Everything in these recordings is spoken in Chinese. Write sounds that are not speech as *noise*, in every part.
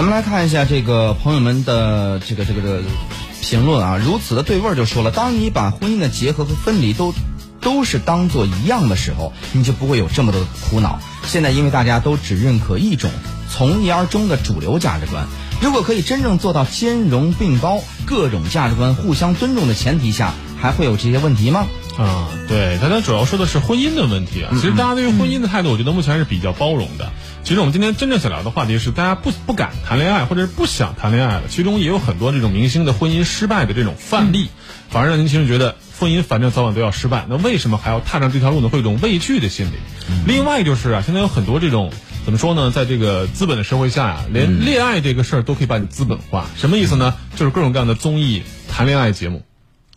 咱们来看一下这个朋友们的这个这个这个评论啊，如此的对味儿就说了，当你把婚姻的结合和分离都都是当做一样的时候，你就不会有这么多苦恼。现在因为大家都只认可一种从一而终的主流价值观，如果可以真正做到兼容并包，各种价值观互相尊重的前提下，还会有这些问题吗？啊，对，大家主要说的是婚姻的问题啊。其实大家对于婚姻的态度，我觉得目前还是比较包容的。其实我们今天真正想聊的话题是，大家不不敢谈恋爱，或者是不想谈恋爱了。其中也有很多这种明星的婚姻失败的这种范例，反而让年轻人觉得婚姻反正早晚都要失败，那为什么还要踏上这条路呢？会有一种畏惧的心理。另外就是啊，现在有很多这种怎么说呢，在这个资本的社会下呀，连恋爱这个事儿都可以把你资本化。什么意思呢？就是各种各样的综艺谈恋爱节目，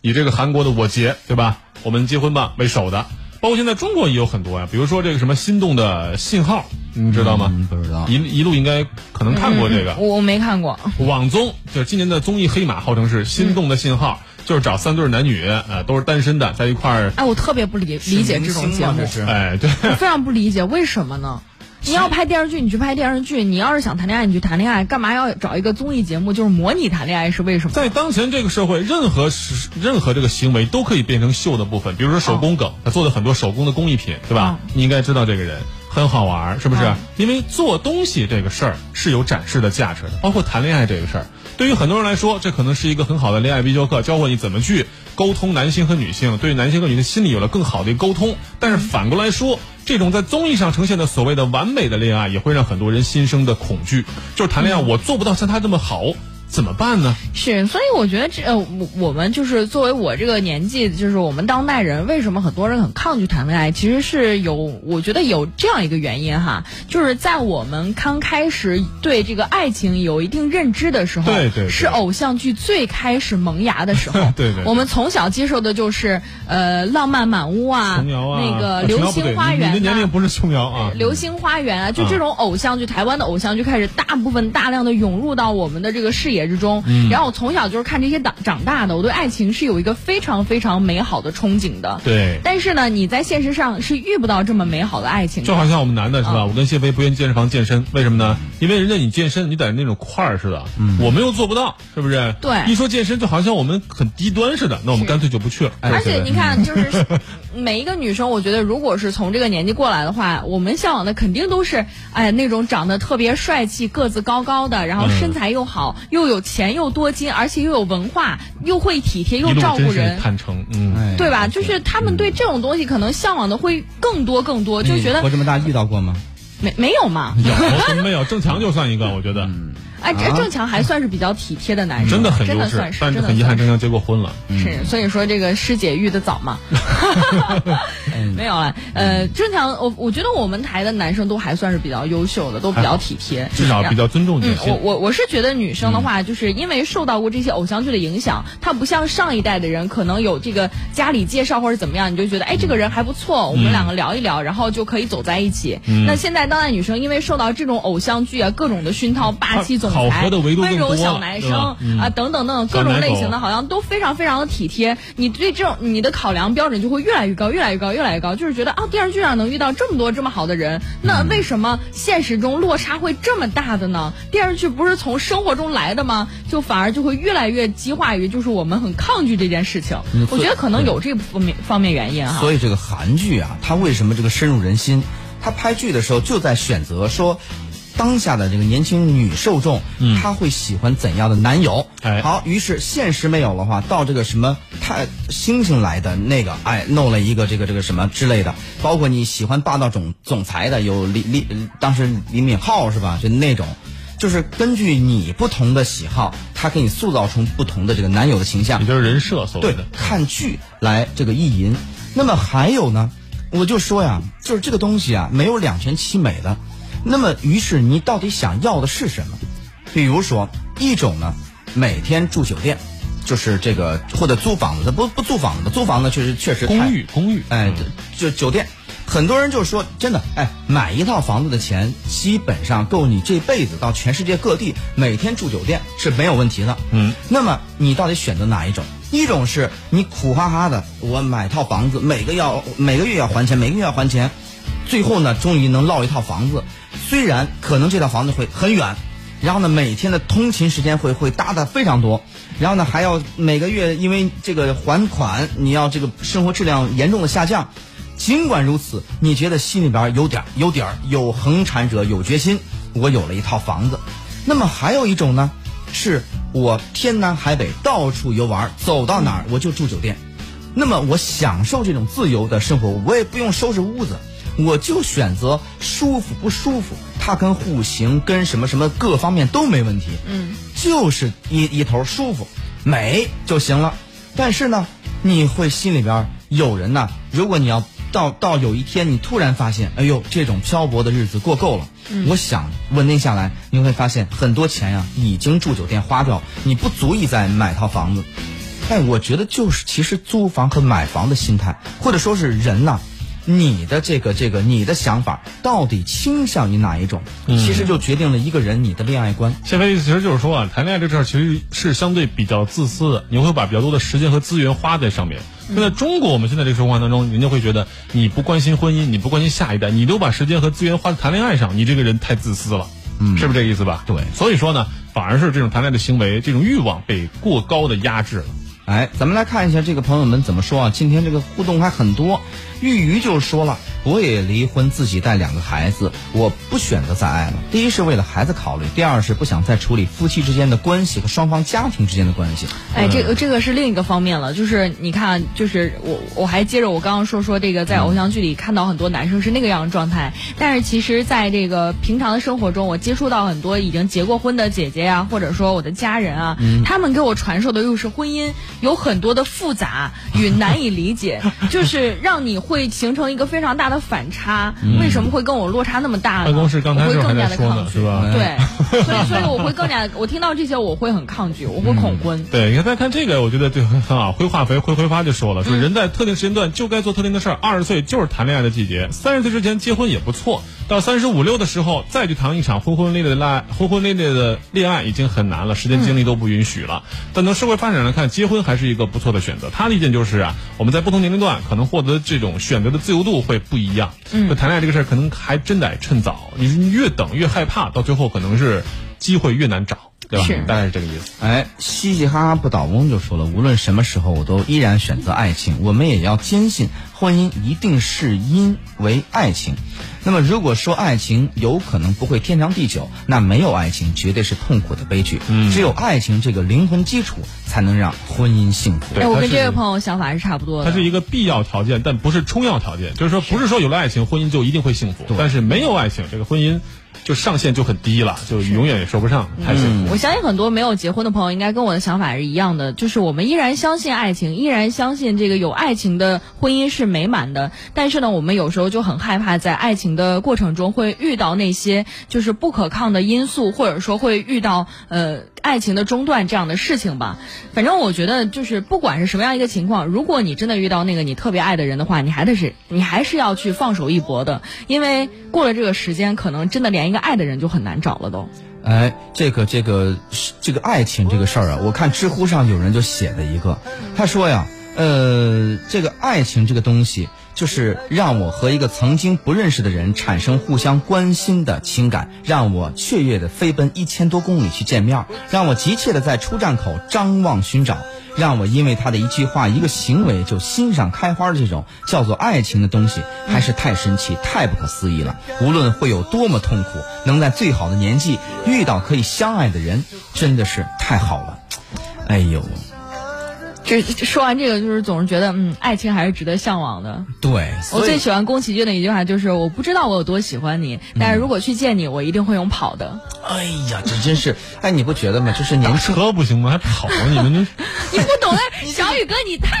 以这个韩国的我结对吧？我们结婚吧为首的，包括现在中国也有很多呀，比如说这个什么心动的信号，你知道吗？嗯不知道一一路应该可能看过这个。我我没看过。网综就是今年的综艺黑马，号称是心动的信号，就是找三对男女，呃，都是单身的，在一块儿，哎，我特别不理理解这种节目，哎，对，我非常不理解为什么呢？你要拍电视剧，你去拍电视剧；你要是想谈恋爱，你去谈恋爱。干嘛要找一个综艺节目，就是模拟谈恋爱？是为什么？在当前这个社会，任何时任何这个行为都可以变成秀的部分，比如说手工梗，他做的很多手工的工艺品，对吧？你应该知道这个人很好玩，是不是？嗯因为做东西这个事儿是有展示的价值的，包括谈恋爱这个事儿，对于很多人来说，这可能是一个很好的恋爱必修课，教会你怎么去沟通男性和女性，对男性和女性心理有了更好的一个沟通。但是反过来说，这种在综艺上呈现的所谓的完美的恋爱，也会让很多人心生的恐惧，就是谈恋爱我做不到像他这么好，怎么办呢？是，所以我觉得这呃，我我们就是作为我这个年纪，就是我们当代人，为什么很多人很抗拒谈恋爱？其实是有，我觉得有这样一个原因哈，就是在我们刚开始对这个爱情有一定认知的时候，对对对是偶像剧最开始萌芽的时候。*laughs* 对对我们从小接受的就是呃浪漫满屋啊，琼瑶啊，那个啊流星花园、啊、你你的年龄不是琼瑶啊。流星花园啊，就这种偶像剧，台湾的偶像剧开始大部分大量的涌入到我们的这个视野之中。嗯然后我从小就是看这些长长大的，我对爱情是有一个非常非常美好的憧憬的。对，但是呢，你在现实上是遇不到这么美好的爱情的。就好像我们男的是吧？嗯我跟谢飞不愿意健身房健身，为什么呢？因为人家你健身，你得那种块儿似的，我们又做不到，是不是？对一说健身，就好像我们很低端似的，那我们干脆就不去了。而且是不是你看，就是 *laughs* 每一个女生，我觉得如果是从这个年纪过来的话，我们向往的肯定都是，哎，那种长得特别帅气、个子高高的，然后嗯身材又好，又有钱又多金，而且又有文化，又会体贴，又照顾人。坦诚，嗯，哎对吧？就是他们对这种东西可能向往的会更多更多，就觉得活这么大遇到过吗？没没有嘛？有怎么 *laughs* 没有？郑强就算一个，我觉得哎，这啊郑强还算是比较体贴的男人，真的很真的优质算，是，但是很遗憾，郑强结过婚了。是，所以说这个师姐遇的早嘛，*laughs* 没有了。呃，正常，我我觉得我们台的男生都还算是比较优秀的，都比较体贴，至少比较尊重女嗯，我。我我是觉得女生的话，就是因为受到过这些偶像剧的影响，她不像上一代的人，可能有这个家里介绍或者怎么样，你就觉得哎这个人还不错，我们两个聊一聊，然后就可以走在一起。那现在当代女生因为受到这种偶像剧啊各种的熏陶，霸气总裁温柔小男生啊等等等等各种类型的，好像都非常非常的体贴。你对这种你的考量标准就会越来越高，越来越高，越来越高，就是觉得啊电视剧上能遇到这么多这么好的人，那为什么现实中落差会这么大的呢？电视剧不是从生活中来的吗？就反而就会越来越激化于就是我们很抗拒这件事情嗯。我觉得可能有这方面方面原因哈。所以这个韩剧啊，它为什么这个深入人心？他拍剧的时候就在选择说。当下的这个年轻女受众，嗯她会喜欢怎样的男友？哎好，于是现实没有的话，到这个什么太星星来的那个，哎，弄了一个这个这个什么之类的，包括你喜欢霸道总总裁的，有李李当时李敏镐是吧？就那种，就是根据你不同的喜好，他给你塑造出不同的这个男友的形象也。就是人设所谓对的，看剧来这个意淫。那么还有呢，我就说呀，就是这个东西啊，没有两全其美的。那么，于是你到底想要的是什么？比如说，一种呢，每天住酒店，就是这个或者租房子，不不租房子的，租房子确实确实公寓公寓，哎就酒店，很多人就说真的，哎，买一套房子的钱基本上够你这辈子到全世界各地每天住酒店是没有问题的。嗯，那么你到底选择哪一种？一种是你苦哈哈的，我买套房子，每个要每个月要还钱，每个月要还钱，最后呢，终于能落一套房子，虽然可能这套房子会很远。然后呢，每天的通勤时间会会搭的非常多，然后呢，还要每个月因为这个还款，你要这个生活质量严重的下降。尽管如此，你觉得心里边有点儿有点儿有恒产者有决心，我有了一套房子。那么还有一种呢，是我天南海北到处游玩，走到哪儿我就住酒店。那么我享受这种自由的生活，我也不用收拾屋子，我就选择舒服不舒服，它跟户型跟什么什么各方面都没问题。嗯，就是一一头舒服美就行了。但是呢，你会心里边有人呢，如果你要到到有一天你突然发现，哎呦，这种漂泊的日子过够了，我想稳定下来，你会发现很多钱呀已经住酒店花掉，你不足以再买套房子。但我觉得就是其实租房和买房的心态，或者说是人呐、你的这个这个你的想法到底倾向于哪一种，其实就决定了一个人你的恋爱观。谢飞意思其实就是说啊，谈恋爱这事儿其实是相对比较自私的，你会把比较多的时间和资源花在上面。那在中国，我们现在这个生活当中，人家会觉得你不关心婚姻，你不关心下一代，你都把时间和资源花在谈恋爱上，你这个人太自私了，嗯，是不是这个意思吧？对所以说呢，反而是这种谈恋爱的行为，这种欲望被过高的压制了。哎，咱们来看一下这个朋友们怎么说啊？今天这个互动还很多。玉鱼就说了，我也离婚，自己带两个孩子，我不选择再爱了。第一是为了孩子考虑，第二是不想再处理夫妻之间的关系和双方家庭之间的关系。哎，这个这个是另一个方面了，就是你看，就是我我还接着我刚刚说说这个，在偶像剧里看到很多男生是那个样的状态，但是其实在这个平常的生活中，我接触到很多已经结过婚的姐姐呀、或者说我的家人啊，他们给我传授的又是婚姻有很多的复杂与难以理解，*laughs* 就是让你会形成一个非常大的反差。为什么会跟我落差那么大呢？办公室刚才这还我会更加在说呢，的抗拒是吧？对，所以 *laughs* 所以我会更加，我听到这些我会很抗拒，我会恐婚。对，你看再看这个，我觉得就很很好。灰化肥灰挥发就说了，说人在特定时间段就该做特定的事儿。二十岁就是谈恋爱的季节，三十岁之前结婚也不错。到三十五六的时候再去谈一场轰轰烈烈的恋爱，轰轰烈烈的恋爱已经很难了，时间精力都不允许了。但从社会发展来看，结婚还是一个不错的选择。他的意见就是啊，我们在不同年龄段可能获得这种选择的自由度会不一样。嗯，谈恋爱这个事儿可能还真得趁早，你你越等越害怕，到最后可能是机会越难找，对吧？是大概是这个意思。哎，嘻嘻哈哈不倒翁就说了，无论什么时候，我都依然选择爱情。我们也要坚信，婚姻一定是因为爱情。那么，如果说爱情有可能不会天长地久，那没有爱情绝对是痛苦的悲剧。嗯，只有爱情这个灵魂基础，才能让婚姻幸福。哎，我跟这位朋友想法是差不多的。它是一个必要条件，但不是充要条件。就是说，不是说有了爱情，婚姻就一定会幸福。但是没有爱情，这个婚姻就上限就很低了，就永远也说不上太幸福。我相信很多没有结婚的朋友应该跟我的想法是一样的，就是我们依然相信爱情，依然相信这个有爱情的婚姻是是美满的。但是呢，我们有时候就很害怕在爱情的过程中会遇到那些就是不可抗的因素，或者说会遇到呃爱情的中断这样的事情吧。反正我觉得就是不管是什么样一个情况，如果你真的遇到那个你特别爱的人的话，你还得是你还是要去放手一搏的，因为过了这个时间，可能真的连一个爱的人就很难找了都。哎，这个这个这个爱情这个事儿啊，我看知乎上有人就写了一个，他说呀，呃，这个爱情这个东西，就是让我和一个曾经不认识的人产生互相关心的情感，让我雀跃的飞奔一千多公里去见面，让我急切的在出站口张望寻找。让我因为他的一句话、一个行为就欣赏开花的这种叫做爱情的东西，还是太神奇、太不可思议了。无论会有多么痛苦，能在最好的年纪遇到可以相爱的人，真的是太好了。哎呦，这这说完这个，就是总是觉得，嗯，爱情还是值得向往的。对，我最喜欢宫崎骏的一句话就是：“我不知道我有多喜欢你，但是如果去见你，我一定会用跑的。哎呀，这真是，哎，你不觉得吗？就是年轻。车不行吗？还跑？你们这 *laughs* *laughs* 你不懂的，小宇哥，你太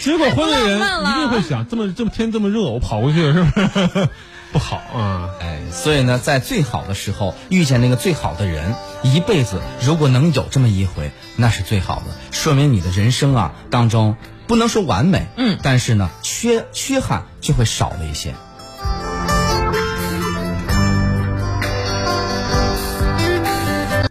结过婚的人一定会想，这么这么天这么热，我跑过去是不是不好啊？哎，所以呢，在最好的时候遇见那个最好的人，一辈子如果能有这么一回，那是最好的，说明你的人生啊当中不能说完美，嗯但是呢，缺缺憾就会少了一些。